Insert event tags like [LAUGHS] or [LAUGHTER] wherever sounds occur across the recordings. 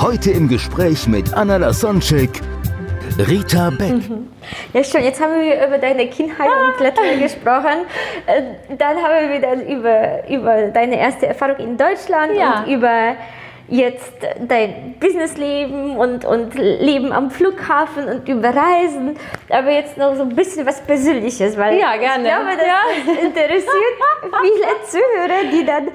Heute im Gespräch mit Anna Lasonczek, Rita Beck. Ja, schon, jetzt haben wir über deine Kindheit und Lettland gesprochen. Äh, Dann haben wir dann über, über deine erste Erfahrung in Deutschland Ja. und über jetzt dein Businessleben und, und Leben am Flughafen und über Reisen. Aber jetzt noch so ein bisschen was Persönliches, weil Ja, gerne. ich glaube, das, Ja. das interessiert [LAUGHS] viele Zuhörer, die dann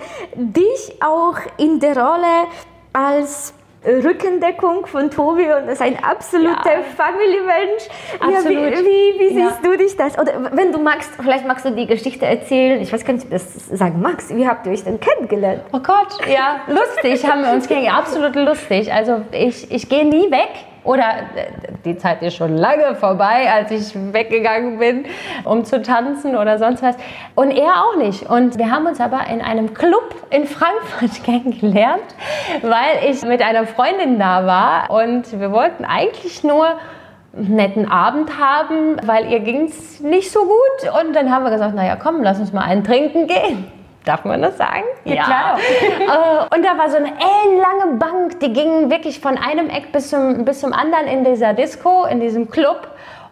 dich auch in der Rolle als Rückendeckung von Tobi und ist ein absoluter Ja. Family-Mensch. Ja, wie, Absolut. wie, wie Ja. siehst du dich das? Oder wenn du magst, vielleicht magst du die Geschichte erzählen. Ich weiß gar nicht, ob du das sagen magst. Wie habt ihr euch denn kennengelernt? Oh Gott, ja, lustig haben wir uns kennengelernt. Absolut lustig. Also ich, ich gehe nie weg. Oder äh, die Zeit ist schon lange vorbei, als ich weggegangen bin, um zu tanzen oder sonst was. Und er auch nicht. Und wir haben uns aber in einem Club in Frankfurt [LAUGHS] kennengelernt, weil ich mit einer Freundin da war. Und wir wollten eigentlich nur netten Abend haben, weil ihr ging es nicht so gut. Und dann haben wir gesagt, naja, komm, lass uns mal einen trinken gehen. Darf man das sagen? Ja, klar. [LAUGHS] Äh, und da war so eine ellenlange Bank, die ging wirklich von einem Eck bis zum, bis zum anderen in dieser Disco, in diesem Club.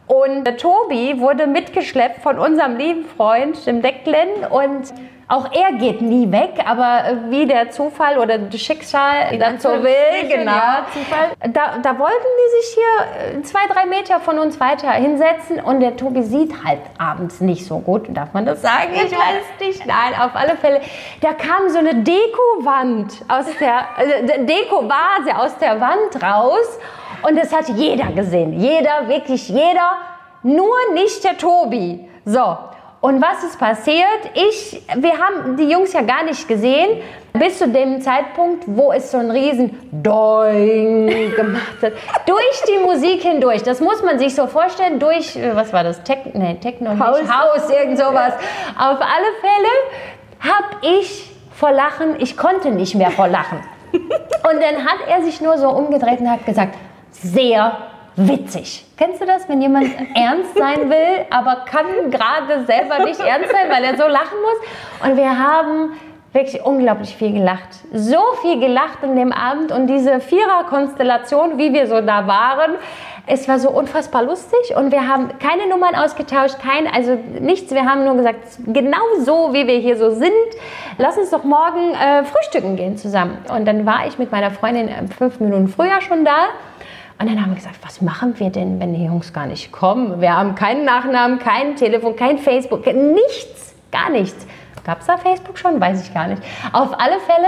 Und der Tobi wurde mitgeschleppt von unserem lieben Freund, dem Declan. Und auch er geht nie weg, aber wie der Zufall oder das Schicksal dann so will, genau. ja, Zufall. Da, da wollten die sich hier äh, zwei, drei Meter von uns weiter hinsetzen und der Tobi sieht halt abends nicht so gut. Darf man das sagen? Ich weiß nicht. Nein, auf alle Fälle. Da kam so eine Dekowand aus der, äh, Dekovase aus der Wand raus und das hat jeder gesehen. Jeder, wirklich jeder. Nur nicht der Tobi. So. Und was ist passiert? Ich, wir haben die Jungs ja gar nicht gesehen, bis zu dem Zeitpunkt, wo es so ein riesen Doing [LAUGHS] gemacht hat. durch die Musik hindurch. Das muss man sich so vorstellen, durch, äh, was war das? Tech, nee, Techno, Haus. nicht, irgend sowas. Auf alle Fälle habe ich vor Lachen, ich konnte nicht mehr vor Lachen. [LAUGHS] Und dann hat er sich nur so umgedreht und hat gesagt, sehr witzig. Kennst du das, wenn jemand [LAUGHS] ernst sein will, aber kann gerade selber nicht ernst sein, weil er so lachen muss? Und wir haben wirklich unglaublich viel gelacht. So viel gelacht in dem Abend und diese Vierer-Konstellation, wie wir so da waren, es war so unfassbar lustig und wir haben keine Nummern ausgetauscht, kein, also nichts. Wir haben nur gesagt, genau so, wie wir hier so sind, lass uns doch morgen äh, frühstücken gehen zusammen. Und dann war ich mit meiner Freundin äh, fünf Minuten früher schon da. Und dann haben wir gesagt, was machen wir denn, wenn die Jungs gar nicht kommen? Wir haben keinen Nachnamen, kein Telefon, kein Facebook, nichts, gar nichts. Gab es da Facebook schon? Weiß ich gar nicht. Auf alle Fälle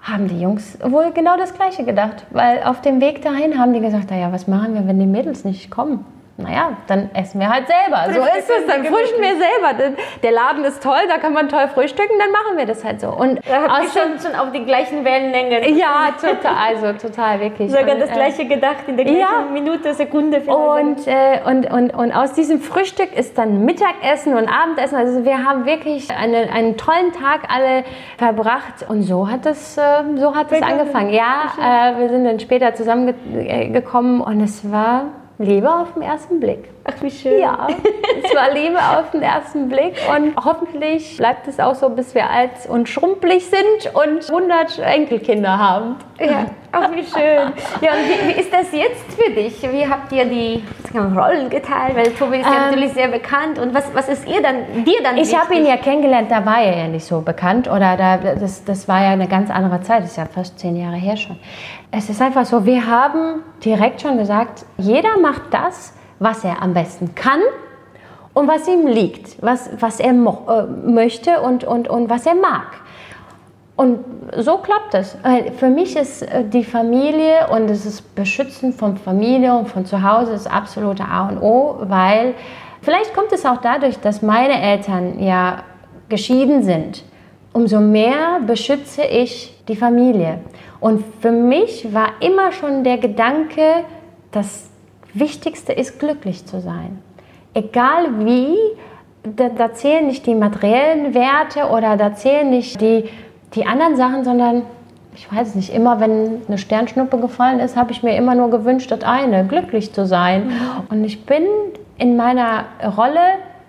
haben die Jungs wohl genau das Gleiche gedacht. Weil auf dem Weg dahin haben die gesagt, naja, was machen wir, wenn die Mädels nicht kommen? Naja, dann essen wir halt selber. So ist es, dann frühstücken wir selber. Der Laden ist toll, da kann man toll frühstücken, dann machen wir das halt so. Und dem- schon, schon auf die gleichen Wellenlängen. ja, total, also total, wirklich. Sogar Und, das äh, Gleiche gedacht in der gleichen ja. Minute, Sekunde. vielleicht. und, äh, und, und, und aus diesem Frühstück ist dann Mittagessen und Abendessen. Also wir haben wirklich eine, einen tollen Tag alle verbracht. Und so hat es, äh, so hat angefangen. Ja, äh, wir sind dann später zusammengekommen und es war Liebe auf den ersten Blick. Ach, wie schön. Ja, es war Liebe auf den ersten Blick und hoffentlich bleibt es auch so, bis wir alt und schrumpelig sind und 100 Enkelkinder haben. Ja, ach wie schön. Ja, und wie, wie ist das jetzt für dich? Wie habt ihr die Rollen geteilt? Weil Tobi ist ja Ähm, natürlich sehr bekannt. Und was, was ist ihr dann, dir dann Ich habe ihn ja kennengelernt, da war er ja nicht so bekannt oder da, das, das war ja eine ganz andere Zeit, das ist ja fast zehn Jahre her schon. Es ist einfach so, wir haben direkt schon gesagt, jeder macht das, was er am besten kann und was ihm liegt, was, was er äh, möchte und, und, und was er mag. Und so klappt es. Für mich ist äh, die Familie und das ist Beschützen von Familie und von zu Hause das absolute A und O, weil vielleicht kommt es auch dadurch, dass meine Eltern ja geschieden sind. umso mehr beschütze ich die Familie. Und für mich war immer schon der Gedanke, das Wichtigste ist, glücklich zu sein. Egal wie, da, da zählen nicht die materiellen Werte oder da zählen nicht die, die anderen Sachen, sondern ich weiß nicht, immer wenn eine Sternschnuppe gefallen ist, habe ich mir immer nur gewünscht, das eine, glücklich zu sein. Mhm. Und ich bin in meiner Rolle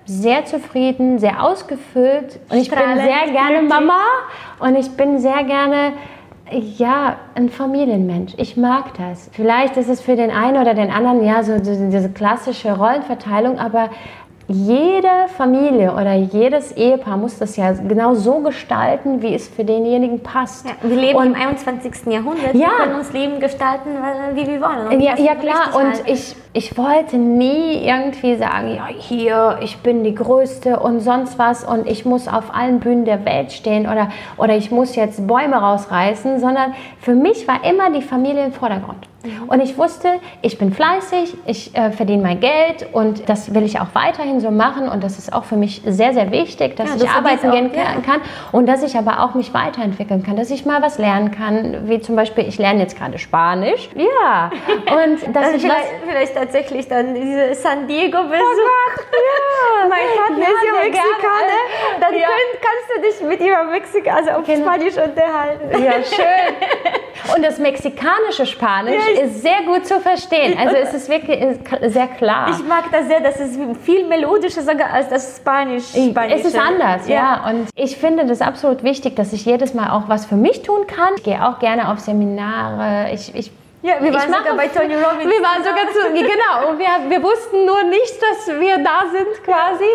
sehr zufrieden, sehr ausgefüllt und ich bin sehr gerne Mama und ich bin sehr gerne ja, ein Familienmensch. Ich mag das. Vielleicht ist es für den einen oder den anderen ja so diese klassische Rollenverteilung, aber jede Familie oder jedes Ehepaar muss das ja genau so gestalten, wie es für denjenigen passt. Ja, wir leben und, im 21. Jahrhundert. Ja, wir können uns Leben gestalten, wie wir wollen. Ja, ja klar. Und ich, ich wollte nie irgendwie sagen, ja, hier, ich bin die Größte und sonst was und ich muss auf allen Bühnen der Welt stehen oder, oder ich muss jetzt Bäume rausreißen, sondern für mich war immer die Familie im Vordergrund. Mhm. Und ich wusste, ich bin fleißig, ich äh, verdiene mein Geld und das will ich auch weiterhin so machen. Und das ist auch für mich sehr, sehr wichtig, dass ja, ich arbeiten gehen ja. kann und dass ich aber auch mich weiterentwickeln kann, dass ich mal was lernen kann, wie zum Beispiel, ich lerne jetzt gerade Spanisch. Ja. Und [LAUGHS] dass ich vielleicht, vielleicht tatsächlich dann diese San Diego Besuch. Oh ja. [LAUGHS] mein Partner ja, ist ja Mexikaner. Dann kannst du dich mit ihm auf Mexika, also auf genau. Spanisch unterhalten. Ja, schön. [LAUGHS] Und das mexikanische Spanisch ist sehr gut zu verstehen. Also es ist wirklich sehr klar. Ich mag das sehr, das ist viel melodischer sogar als das Spanisch. Es ist anders, ja. ja. Und ich finde das absolut wichtig, dass ich jedes Mal auch was für mich tun kann. Ich gehe auch gerne auf Seminare. Ich, ich ja, wir waren sogar bei Tony Robbins. Wir waren sogar zu, genau. Und wir, wir wussten nur nicht, dass wir da sind quasi.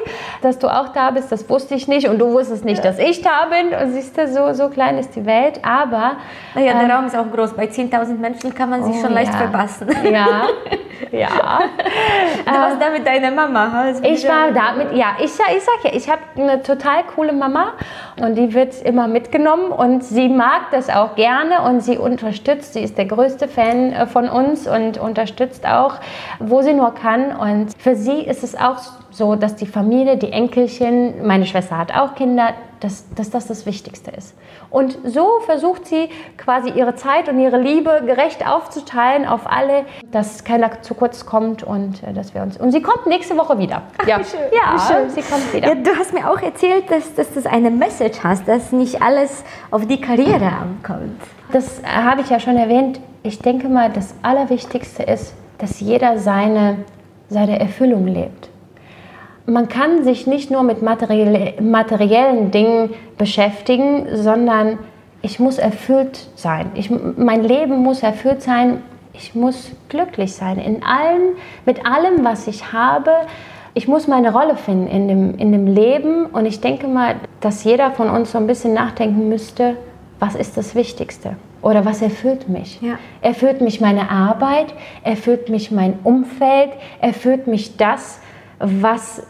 Dass du auch da bist, das wusste ich nicht. Und du wusstest nicht, dass ich da bin. Und siehst du, so, so klein ist die Welt. Aber. Naja, der ähm, Raum ist auch groß. Bei 10.000 Menschen kann man sich oh, schon leicht ja. verpassen. Ja, [LAUGHS] ja. [LAUGHS] Du warst da mit deiner Mama. Ich war da mit, ja, ich, ich sag ja, ich habe eine total coole Mama und die wird immer mitgenommen und sie mag das auch gerne und sie unterstützt. Sie ist der größte Fan äh, von uns und unterstützt auch, wo sie nur kann. Und für sie ist es auch so, dass die Familie, die Enkelchen, meine Schwester hat auch Kinder, dass, dass das das Wichtigste ist. Und so versucht sie quasi ihre Zeit und ihre Liebe gerecht aufzuteilen auf alle, dass keiner zu kurz kommt und äh, dass wir uns. Und sie kommt nächste Woche wieder. Ach, ja, schön. ja schön. sie kommt wieder. Ja, du hast mir auch erzählt, dass, dass du eine Message hast, dass nicht alles auf die Karriere ankommt. Das äh, habe ich ja schon erwähnt. Ich denke mal, das Allerwichtigste ist, dass jeder seine, seine Erfüllung lebt man kann sich nicht nur mit materiellen Dingen beschäftigen, sondern ich muss erfüllt sein. Ich, mein Leben muss erfüllt sein. Ich muss glücklich sein in allem, mit allem, was ich habe. Ich muss meine Rolle finden in dem, in dem Leben. Und ich denke mal, dass jeder von uns so ein bisschen nachdenken müsste, was ist das Wichtigste? Oder was erfüllt mich? Ja. Erfüllt mich meine Arbeit? Erfüllt mich mein Umfeld? Erfüllt mich das, was,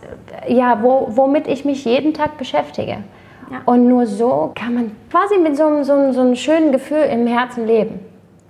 ja, wo, womit ich mich jeden Tag beschäftige. Ja. Und nur so kann man quasi mit so, so, so einem schönen Gefühl im Herzen leben.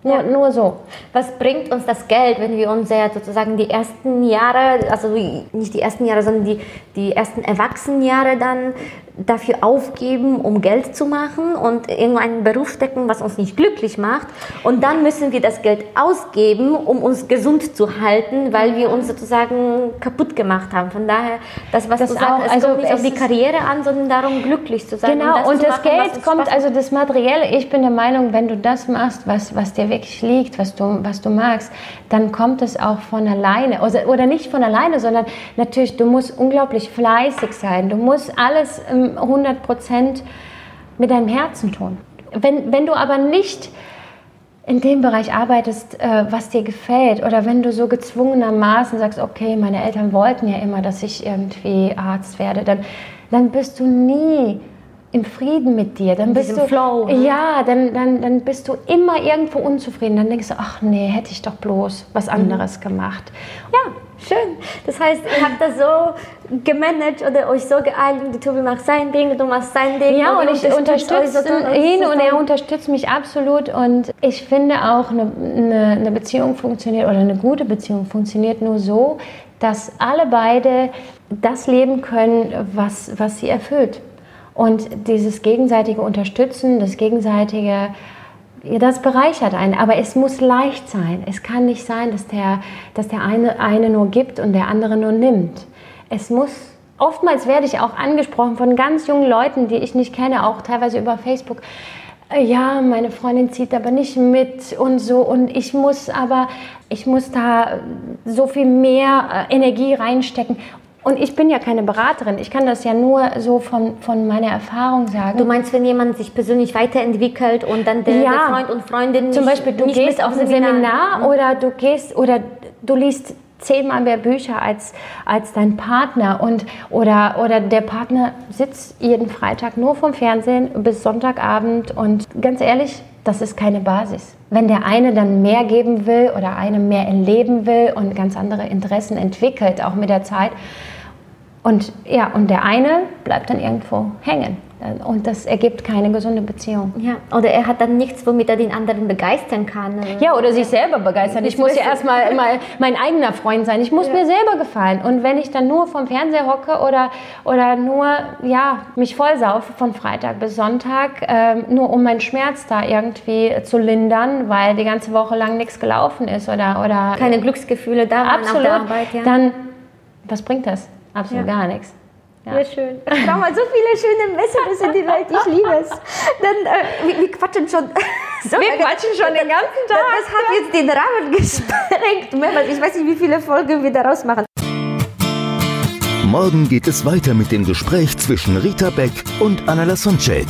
Nur, ja. nur so. Was bringt uns das Geld, wenn wir uns ja sozusagen die ersten Jahre, also nicht die ersten Jahre, sondern die, die ersten Erwachsenenjahre dann dafür aufgeben, um Geld zu machen und in einen Beruf stecken, was uns nicht glücklich macht. Und dann müssen wir das Geld ausgeben, um uns gesund zu halten, weil wir uns sozusagen kaputt gemacht haben. Von daher, das, was das du sagst, es also kommt nicht auf die Karriere an, sondern darum, glücklich zu sein. Genau, und, das, und das machen, Geld kommt, also das Materielle, ich bin der Meinung, wenn du das machst, was, was dir wirklich liegt, was du, was du magst, dann kommt es auch von alleine. Oder, oder nicht von alleine, sondern natürlich, du musst unglaublich fleißig sein. Du musst alles... Ähm, 100 Prozent mit deinem Herzen tun. Wenn, wenn du aber nicht in dem Bereich arbeitest, äh, was dir gefällt, oder wenn du so gezwungenermaßen sagst, okay, meine Eltern wollten ja immer, dass ich irgendwie Arzt werde, dann, dann bist du nie im Frieden mit dir. Dann bist du Flow. Ne? Ja, dann, dann, dann bist du immer irgendwo unzufrieden. Dann denkst du, ach nee, hätte ich doch bloß was mhm. anderes mhm. gemacht. Ja, Schön. Das heißt, ihr habt das so gemanagt oder euch so die Tobi macht sein Ding, du machst sein Ding. Ja, und ich unterstütze ihn und er unterstützt mich absolut. Und ich finde auch, eine, eine, eine Beziehung funktioniert oder eine gute Beziehung funktioniert nur so, dass alle beide das leben können, was, was sie erfüllt. Und dieses gegenseitige Unterstützen, das gegenseitige, das bereichert einen. Aber es muss leicht sein. Es kann nicht sein, dass der, dass der eine, eine nur gibt und der andere nur nimmt. Es muss Oftmals werde ich auch angesprochen von ganz jungen Leuten, die ich nicht kenne, auch teilweise über Facebook. Äh, Ja, meine Freundin zieht aber nicht mit und so und ich muss aber, ich muss da so viel mehr äh, Energie reinstecken. Und ich bin ja keine Beraterin, ich kann das ja nur so von, von meiner Erfahrung sagen. Du meinst, wenn jemand sich persönlich weiterentwickelt und dann der, Ja. der Freund und Freundin Zum nicht, Beispiel, du nicht gehst auf ein Seminar, oder du gehst oder du liest zehnmal mehr Bücher als, als dein Partner und oder, oder der Partner sitzt jeden Freitag nur vom Fernsehen bis Sonntagabend und ganz ehrlich, das ist keine Basis. Wenn der eine dann mehr geben will oder eine mehr erleben will und ganz andere Interessen entwickelt, auch mit der Zeit, und ja, und der eine bleibt dann irgendwo hängen. Und das ergibt keine gesunde Beziehung. Ja, oder er hat dann nichts, womit er den anderen begeistern kann. Ja, oder sich selber begeistern. Ich muss ja erstmal mal mein eigener Freund sein. Ich muss mir selber gefallen. Und wenn ich dann nur vom Fernseher hocke oder, oder nur ja, mich vollsaufe von Freitag bis Sonntag, ähm, nur um meinen Schmerz da irgendwie zu lindern, weil die ganze Woche lang nichts gelaufen ist oder, oder Keine Glücksgefühle da waren auf absolut, der Arbeit. Ja. dann was bringt das? Absolut Ja. gar nichts. Ja, schön. Ich brauche mal so viele schöne Messages in die Welt. Ich liebe es. Dann, äh, wir, wir quatschen schon. [LAUGHS] So, Wir quatschen schon den ganzen Tag. Das hat jetzt den Rahmen [LAUGHS] gesprengt. Ich weiß nicht, wie viele Folgen wir daraus machen. Morgen geht es weiter mit dem Gespräch zwischen Rita Beck und Anna Lasonczek.